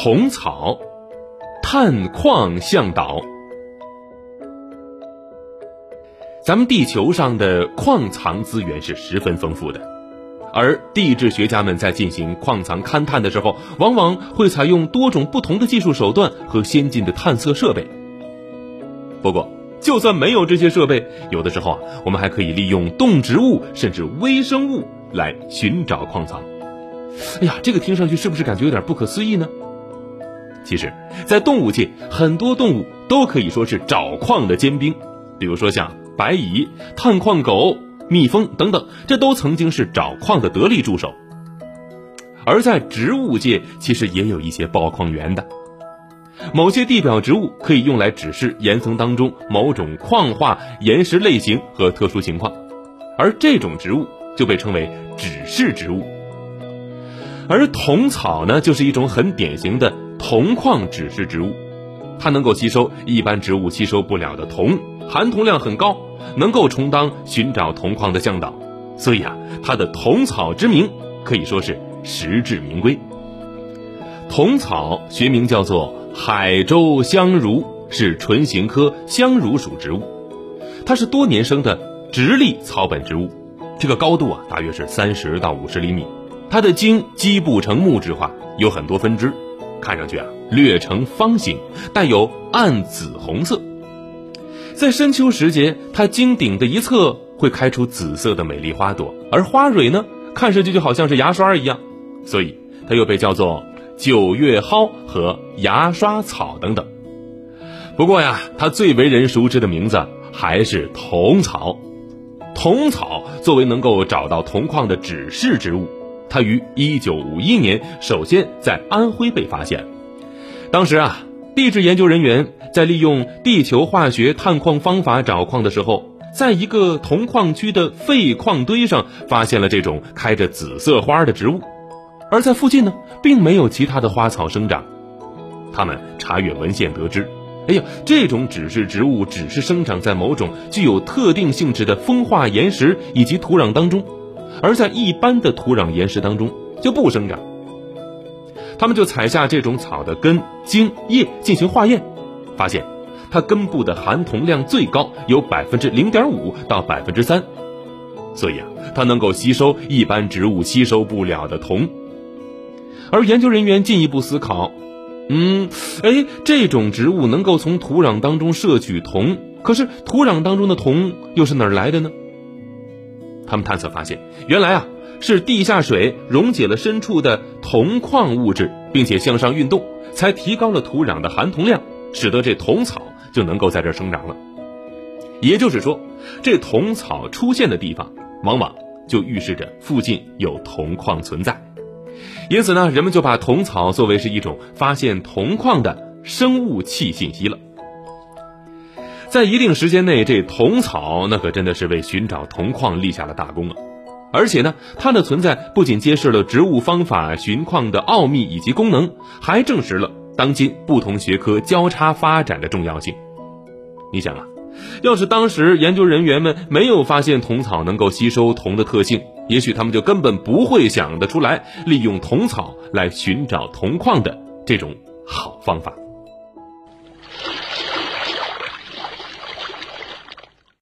虫草，探矿向导。咱们地球上的矿藏资源是十分丰富的，而地质学家们在进行矿藏勘探的时候，往往会采用多种不同的技术手段和先进的探测设备。不过，就算没有这些设备，有的时候啊，我们还可以利用动植物甚至微生物来寻找矿藏。哎呀，这个听上去是不是感觉有点不可思议呢？其实，在动物界，很多动物都可以说是找矿的尖兵，比如说像。白蚁、探矿狗、蜜蜂等等，这都曾经是找矿的得力助手。而在植物界，其实也有一些报矿员的。某些地表植物可以用来指示岩层当中某种矿化岩石类型和特殊情况，而这种植物就被称为指示植物。而铜草呢，就是一种很典型的铜矿指示植物，它能够吸收一般植物吸收不了的铜，含铜量很高。能够充当寻找铜矿的向导，所以啊，它的铜草之名可以说是实至名归。铜草学名叫做海州香茹，是唇形科香茹属植物，它是多年生的直立草本植物，这个高度啊大约是三十到五十厘米，它的茎基部呈木质化，有很多分支，看上去啊略呈方形，带有暗紫红色。在深秋时节，它茎顶的一侧会开出紫色的美丽花朵，而花蕊呢，看上去就好像是牙刷一样，所以它又被叫做九月蒿和牙刷草等等。不过呀，它最为人熟知的名字还是铜草。铜草作为能够找到铜矿的指示植物，它于一九五一年首先在安徽被发现，当时啊。地质研究人员在利用地球化学探矿方法找矿的时候，在一个铜矿区的废矿堆上发现了这种开着紫色花的植物，而在附近呢，并没有其他的花草生长。他们查阅文献得知，哎呀，这种指示植物只是生长在某种具有特定性质的风化岩石以及土壤当中，而在一般的土壤岩石当中就不生长。他们就采下这种草的根、茎、叶进行化验，发现它根部的含铜量最高，有百分之零点五到百分之三，所以啊，它能够吸收一般植物吸收不了的铜。而研究人员进一步思考，嗯，哎，这种植物能够从土壤当中摄取铜，可是土壤当中的铜又是哪儿来的呢？他们探测发现，原来啊。是地下水溶解了深处的铜矿物质，并且向上运动，才提高了土壤的含铜量，使得这铜草就能够在这生长了。也就是说，这铜草出现的地方，往往就预示着附近有铜矿存在。因此呢，人们就把铜草作为是一种发现铜矿的生物器信息了。在一定时间内，这铜草那可真的是为寻找铜矿立下了大功啊！而且呢，它的存在不仅揭示了植物方法寻矿的奥秘以及功能，还证实了当今不同学科交叉发展的重要性。你想啊，要是当时研究人员们没有发现铜草能够吸收铜的特性，也许他们就根本不会想得出来利用铜草来寻找铜矿的这种好方法。